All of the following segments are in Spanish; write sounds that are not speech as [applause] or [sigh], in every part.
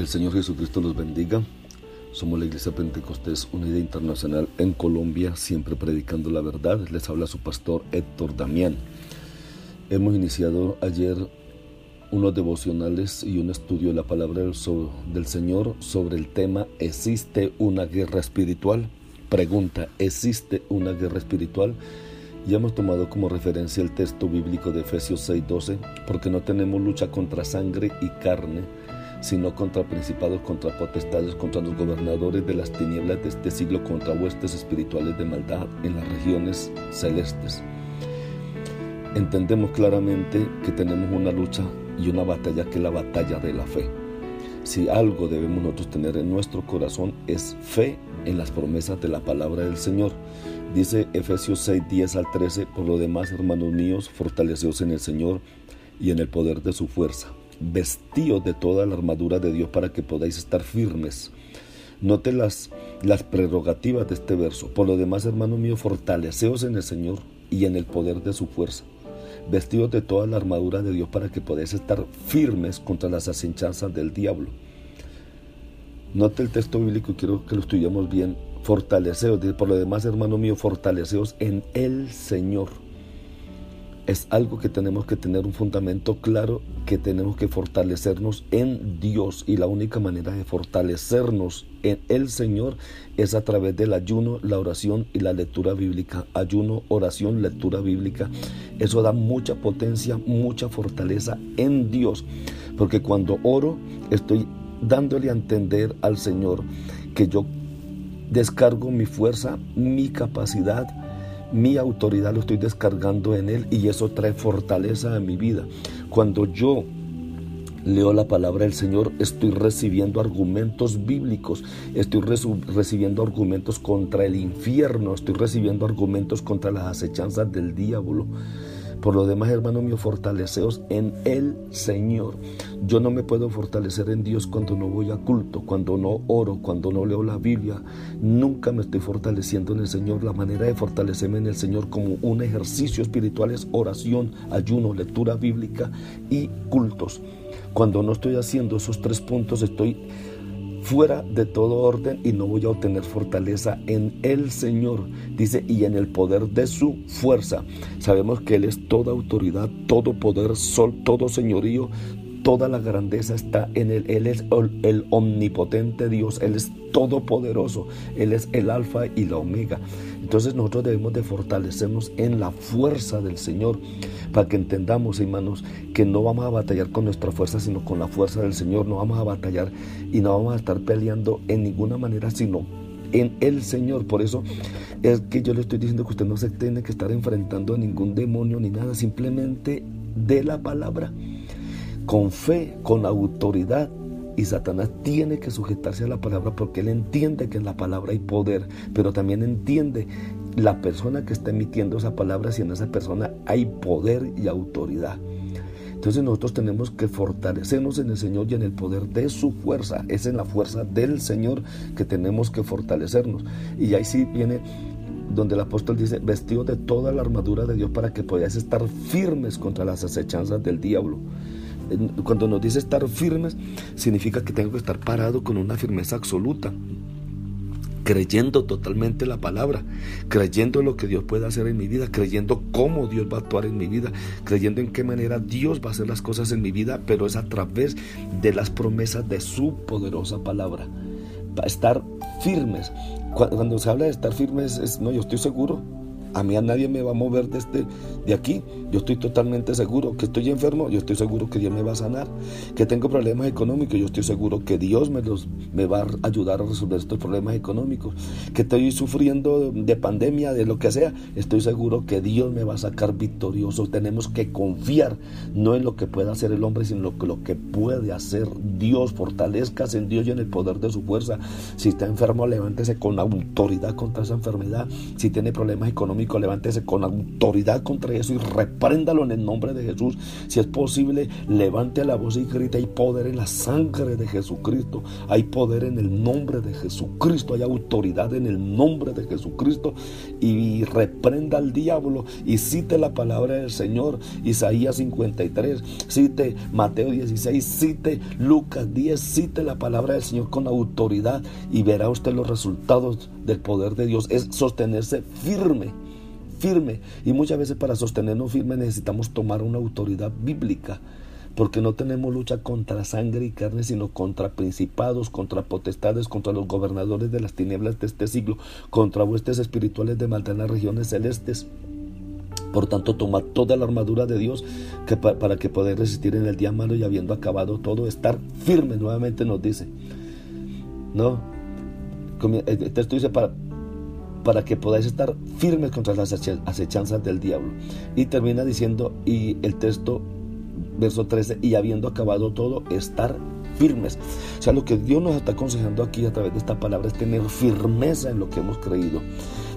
El Señor Jesucristo los bendiga. Somos la Iglesia Pentecostés Unida Internacional en Colombia, siempre predicando la verdad. Les habla su pastor Héctor Damián. Hemos iniciado ayer unos devocionales y un estudio de la palabra del Señor sobre el tema ¿Existe una guerra espiritual? Pregunta, ¿existe una guerra espiritual? Ya hemos tomado como referencia el texto bíblico de Efesios 6:12, porque no tenemos lucha contra sangre y carne, sino contra principados, contra potestades, contra los gobernadores de las tinieblas de este siglo, contra huestes espirituales de maldad en las regiones celestes. Entendemos claramente que tenemos una lucha y una batalla que es la batalla de la fe. Si algo debemos nosotros tener en nuestro corazón es fe en las promesas de la palabra del Señor. Dice Efesios 6, 10 al 13, por lo demás, hermanos míos, fortaleceos en el Señor y en el poder de su fuerza vestíos de toda la armadura de Dios para que podáis estar firmes. Note las, las prerrogativas de este verso. Por lo demás, hermano mío, fortaleceos en el Señor y en el poder de su fuerza. Vestidos de toda la armadura de Dios para que podáis estar firmes contra las asechanzas del diablo. Note el texto bíblico quiero que lo estudiemos bien. Fortaleceos, por lo demás, hermano mío, fortaleceos en el Señor es algo que tenemos que tener un fundamento claro, que tenemos que fortalecernos en Dios y la única manera de fortalecernos en el Señor es a través del ayuno, la oración y la lectura bíblica. Ayuno, oración, lectura bíblica. Eso da mucha potencia, mucha fortaleza en Dios, porque cuando oro estoy dándole a entender al Señor que yo descargo mi fuerza, mi capacidad, mi autoridad lo estoy descargando en Él y eso trae fortaleza a mi vida. Cuando yo leo la palabra del Señor, estoy recibiendo argumentos bíblicos, estoy recibiendo argumentos contra el infierno, estoy recibiendo argumentos contra las acechanzas del diablo. Por lo demás, hermano mío, fortaleceos en el Señor. Yo no me puedo fortalecer en Dios cuando no voy a culto, cuando no oro, cuando no leo la Biblia. Nunca me estoy fortaleciendo en el Señor. La manera de fortalecerme en el Señor como un ejercicio espiritual es oración, ayuno, lectura bíblica y cultos. Cuando no estoy haciendo esos tres puntos, estoy fuera de todo orden y no voy a obtener fortaleza en el Señor. Dice, y en el poder de su fuerza. Sabemos que Él es toda autoridad, todo poder, sol, todo señorío, toda la grandeza está en Él. Él es el, omnipotente Dios, Él es todopoderoso, Él es el alfa y la omega. Entonces nosotros debemos de fortalecernos en la fuerza del Señor para que entendamos, hermanos, que no vamos a batallar con nuestra fuerza, sino con la fuerza del Señor. No vamos a batallar y no vamos a estar peleando en ninguna manera, sino en el Señor. Por eso es que yo le estoy diciendo que usted no se tiene que estar enfrentando a ningún demonio ni nada, simplemente de la palabra con fe, con autoridad. Y Satanás tiene que sujetarse a la palabra porque él entiende que en la palabra hay poder, pero también entiende la persona que está emitiendo esa palabra, si en esa persona hay poder y autoridad. Entonces nosotros tenemos que fortalecernos en el Señor y en el poder de su fuerza. Es en la fuerza del Señor que tenemos que fortalecernos. Y ahí sí viene donde el apóstol dice, vestido de toda la armadura de Dios para que podáis estar firmes contra las acechanzas del diablo cuando nos dice estar firmes, significa que tengo que estar parado con una firmeza absoluta, creyendo totalmente la palabra, creyendo lo que Dios puede hacer en mi vida, creyendo cómo Dios va a actuar en mi vida, creyendo en qué manera Dios va a hacer las cosas en mi vida, pero es a través de las promesas de su poderosa palabra. Estar firmes. Cuando se habla de estar firmes, es, no, yo estoy seguro, a mí a nadie me va a mover desde de aquí yo estoy totalmente seguro que estoy enfermo, yo estoy seguro que Dios me va a sanar, que tengo problemas económicos, yo estoy seguro que Dios me, los, me va a ayudar a resolver estos problemas económicos, que estoy sufriendo de pandemia, de lo que sea, estoy seguro que Dios me va a sacar victorioso. Tenemos que confiar no en lo que pueda hacer el hombre, sino en lo, que puede hacer Dios. Fortalezcas en Dios y en el poder de su fuerza. Si está enfermo, levántese con autoridad contra esa enfermedad. Si tiene problemas económicos, levántese con autoridad contra eso y repréndalo en el nombre de Jesús. Si es posible, levante la voz y grita. Hay poder en la sangre de Jesucristo. Hay poder en el nombre de Jesucristo. Hay autoridad en el nombre de Jesucristo. Y reprenda al diablo y cite la palabra del Señor. Isaías 53, cite Mateo 16, cite Lucas 10, cite la palabra del Señor con autoridad y verá usted los resultados del poder de Dios. Es sostenerse firme firme. Y muchas veces para sostenernos firme necesitamos tomar una autoridad bíblica. Porque no tenemos lucha contra sangre y carne, sino contra principados, contra potestades, contra los gobernadores de las tinieblas de este siglo, contra huestes espirituales de maldad en las regiones celestes. Por tanto, toma toda la armadura de Dios que para que poder resistir en el día malo y habiendo acabado todo, estar firme, nuevamente nos dice. No, el texto dice para, para que podáis estar firmes contra las acechanzas del diablo. Y termina diciendo, y el texto, verso 13, y habiendo acabado todo, estar firmes. O sea, lo que Dios nos está aconsejando aquí a través de esta palabra es tener firmeza en lo que hemos creído.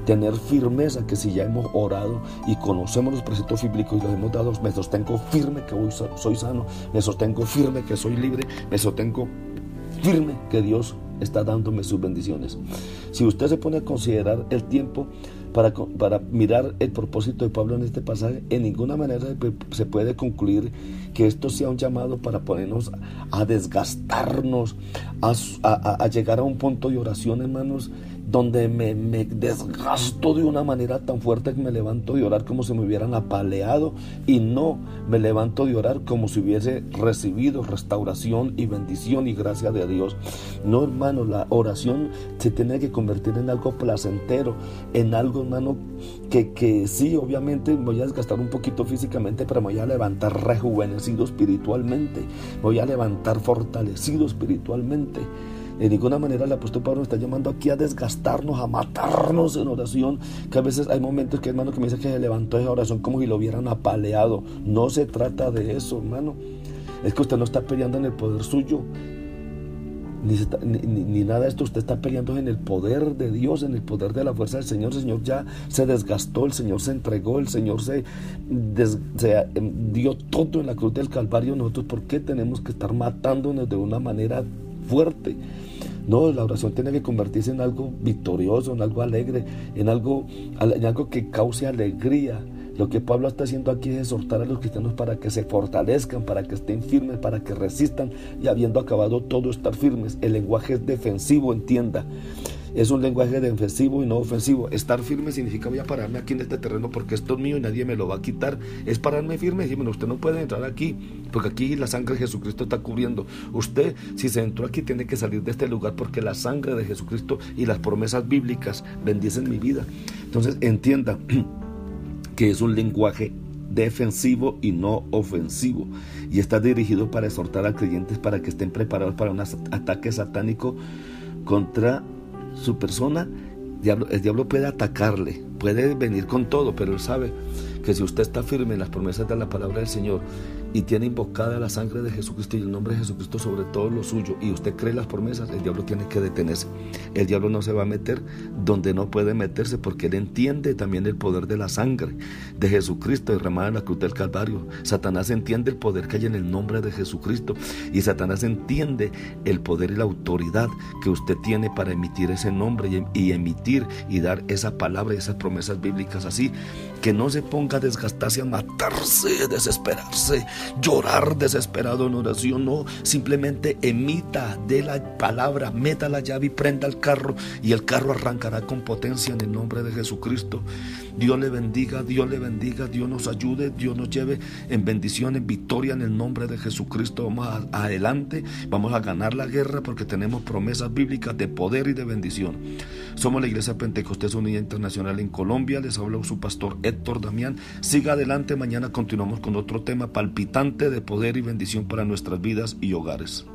Tener firmeza que si ya hemos orado y conocemos los preceptos bíblicos y los hemos dado, me sostengo firme que hoy soy sano, me sostengo firme que soy libre, me sostengo firme que Dios está dándome sus bendiciones. Si usted se pone a considerar el tiempo para, para, mirar el propósito de Pablo en este pasaje, en ninguna manera se puede concluir que esto sea un llamado para ponernos a desgastarnos, a, a llegar a un punto de oración, hermanos, donde me, desgasto de una manera tan fuerte que me levanto de orar como si me hubieran apaleado y no me levanto de orar como si hubiese recibido restauración y bendición y gracia de Dios. No, hermano, la oración se tiene que convertir en algo placentero, en algo, hermano, que, que sí, obviamente voy a desgastar un poquito físicamente, pero me voy a levantar rejuvenecido espiritualmente, voy a levantar fortalecido espiritualmente. De ninguna manera el apóstol Pablo nos está llamando aquí a desgastarnos, a matarnos en oración. Que a veces hay momentos que hermano que me dice que se levantó esa oración como si lo hubieran apaleado. No se trata de eso, hermano. Es que usted no está peleando en el poder suyo. Ni, ni, nada de esto, usted está peleando en el poder de Dios, en el poder de la fuerza del Señor. El Señor ya se desgastó, el Señor se entregó, el Señor se, se em, dio todo en la cruz del Calvario. Nosotros, ¿por qué tenemos que estar matándonos de una manera fuerte. No, la oración tiene que convertirse en algo victorioso, en algo alegre, en algo, en algo que cause alegría. Lo que Pablo está haciendo aquí es exhortar a los cristianos para que se fortalezcan, para que estén firmes, para que resistan y habiendo acabado todo estar firmes. El lenguaje es defensivo, entienda es un lenguaje defensivo y no ofensivo. Estar firme significa voy a pararme aquí en este terreno porque esto es mío y nadie me lo va a quitar. Es pararme firme y decir, bueno, usted no puede entrar aquí porque aquí la sangre de Jesucristo está cubriendo. Usted, si se entró aquí, tiene que salir de este lugar porque la sangre de Jesucristo y las promesas bíblicas bendicen mi vida. Entonces, entienda [clears throat] que es un lenguaje defensivo y no ofensivo. Y está dirigido para exhortar a creyentes para que estén preparados para un ataque satánico contra su persona, el diablo puede atacarle, puede venir con todo, pero él sabe que si usted está firme en las promesas de la palabra del Señor y tiene invocada la sangre de Jesucristo y el nombre de Jesucristo sobre todo lo suyo y usted cree las promesas, el diablo tiene que detenerse. El diablo no se va a meter donde no puede meterse porque él entiende también el poder de la sangre de Jesucristo derramada en la cruz del Calvario. Satanás entiende el poder que hay en el nombre de Jesucristo y Satanás entiende el poder y la autoridad que usted tiene para emitir ese nombre y, emitir y dar esa palabra y esas promesas bíblicas así que no se ponga a desgastarse, a matarse, desesperarse, llorar desesperado en oración, no, simplemente emita de la palabra, meta la llave y prenda el carro y el carro arrancará con potencia en el nombre de Jesucristo. Dios le bendiga, Dios le bendiga, Dios nos ayude, Dios nos lleve en bendición, en victoria en el nombre de Jesucristo. Vamos adelante, vamos a ganar la guerra porque tenemos promesas bíblicas de poder y de bendición. Somos la Iglesia Pentecostés Unida Internacional en Colombia. Les habla su pastor Héctor Damián. Siga adelante. Mañana continuamos con otro tema palpitante de poder y bendición para nuestras vidas y hogares.